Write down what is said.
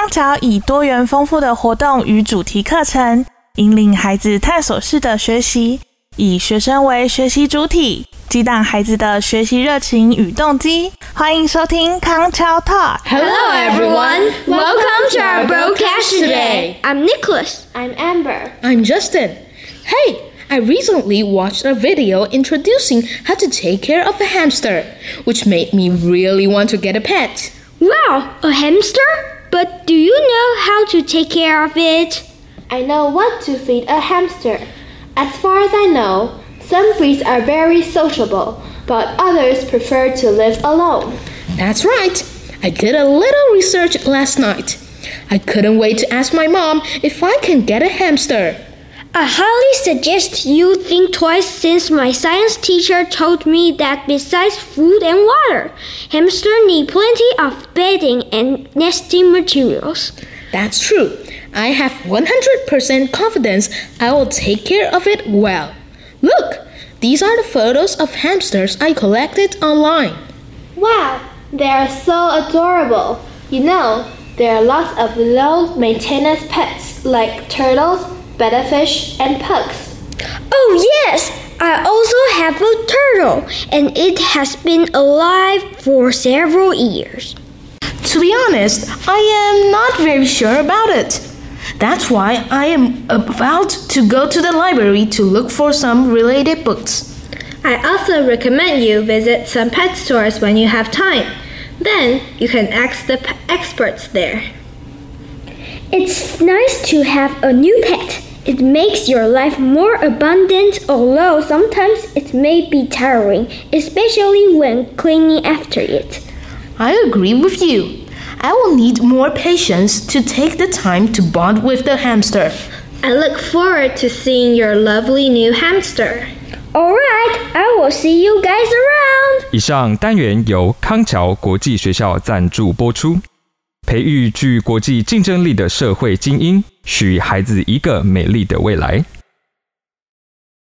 康桥以多元丰富的活动与主题课程，引领孩子探索式的学习，以学生为学习主体，激荡孩子的学习热情与动机。欢迎收听康桥 Talk。 Hello, everyone. Welcome to our broadcast today. I'm Nicholas. I'm Amber. I'm Justin. Hey, I recently watched a video introducing how to take care of a hamster, which made me really want to get a pet. Wow, a hamster? But do you know how to take care of it? I know what to feed a hamster. As far as I know, some breeds are very sociable, but others prefer to live alone. That's right. I did a little research last night. I couldn't wait to ask my mom if I can get a hamster. I highly suggest you think twice since my science teacher told me that besides food and water, hamsters need plenty of bedding and nesting materials. That's true. I have 100% confidence I will take care of it well. Look, these are the photos of hamsters I collected online. Wow, they are so adorable. You know, there are lots of low maintenance pets like turtles, bettafish, and pugs. Oh, yes! I also have a turtle, and it has been alive for several years. To be honest, I am not very sure about it. That's why I am about to go to the library to look for some related books. I also recommend you visit some pet stores when you have time. Then you can ask the p- experts there. It's nice to have a new pet. It makes your life more abundant, although sometimes it may be tiring, especially when cleaning after it. I agree with you. I will need more patience to take the time to bond with the hamster. I look forward to seeing your lovely new hamster. Alright, I will see you guys around! 以上单元由康桥国际学校赞助播出， 培育具国际竞争力的社会精英，许孩子一个美丽的未来。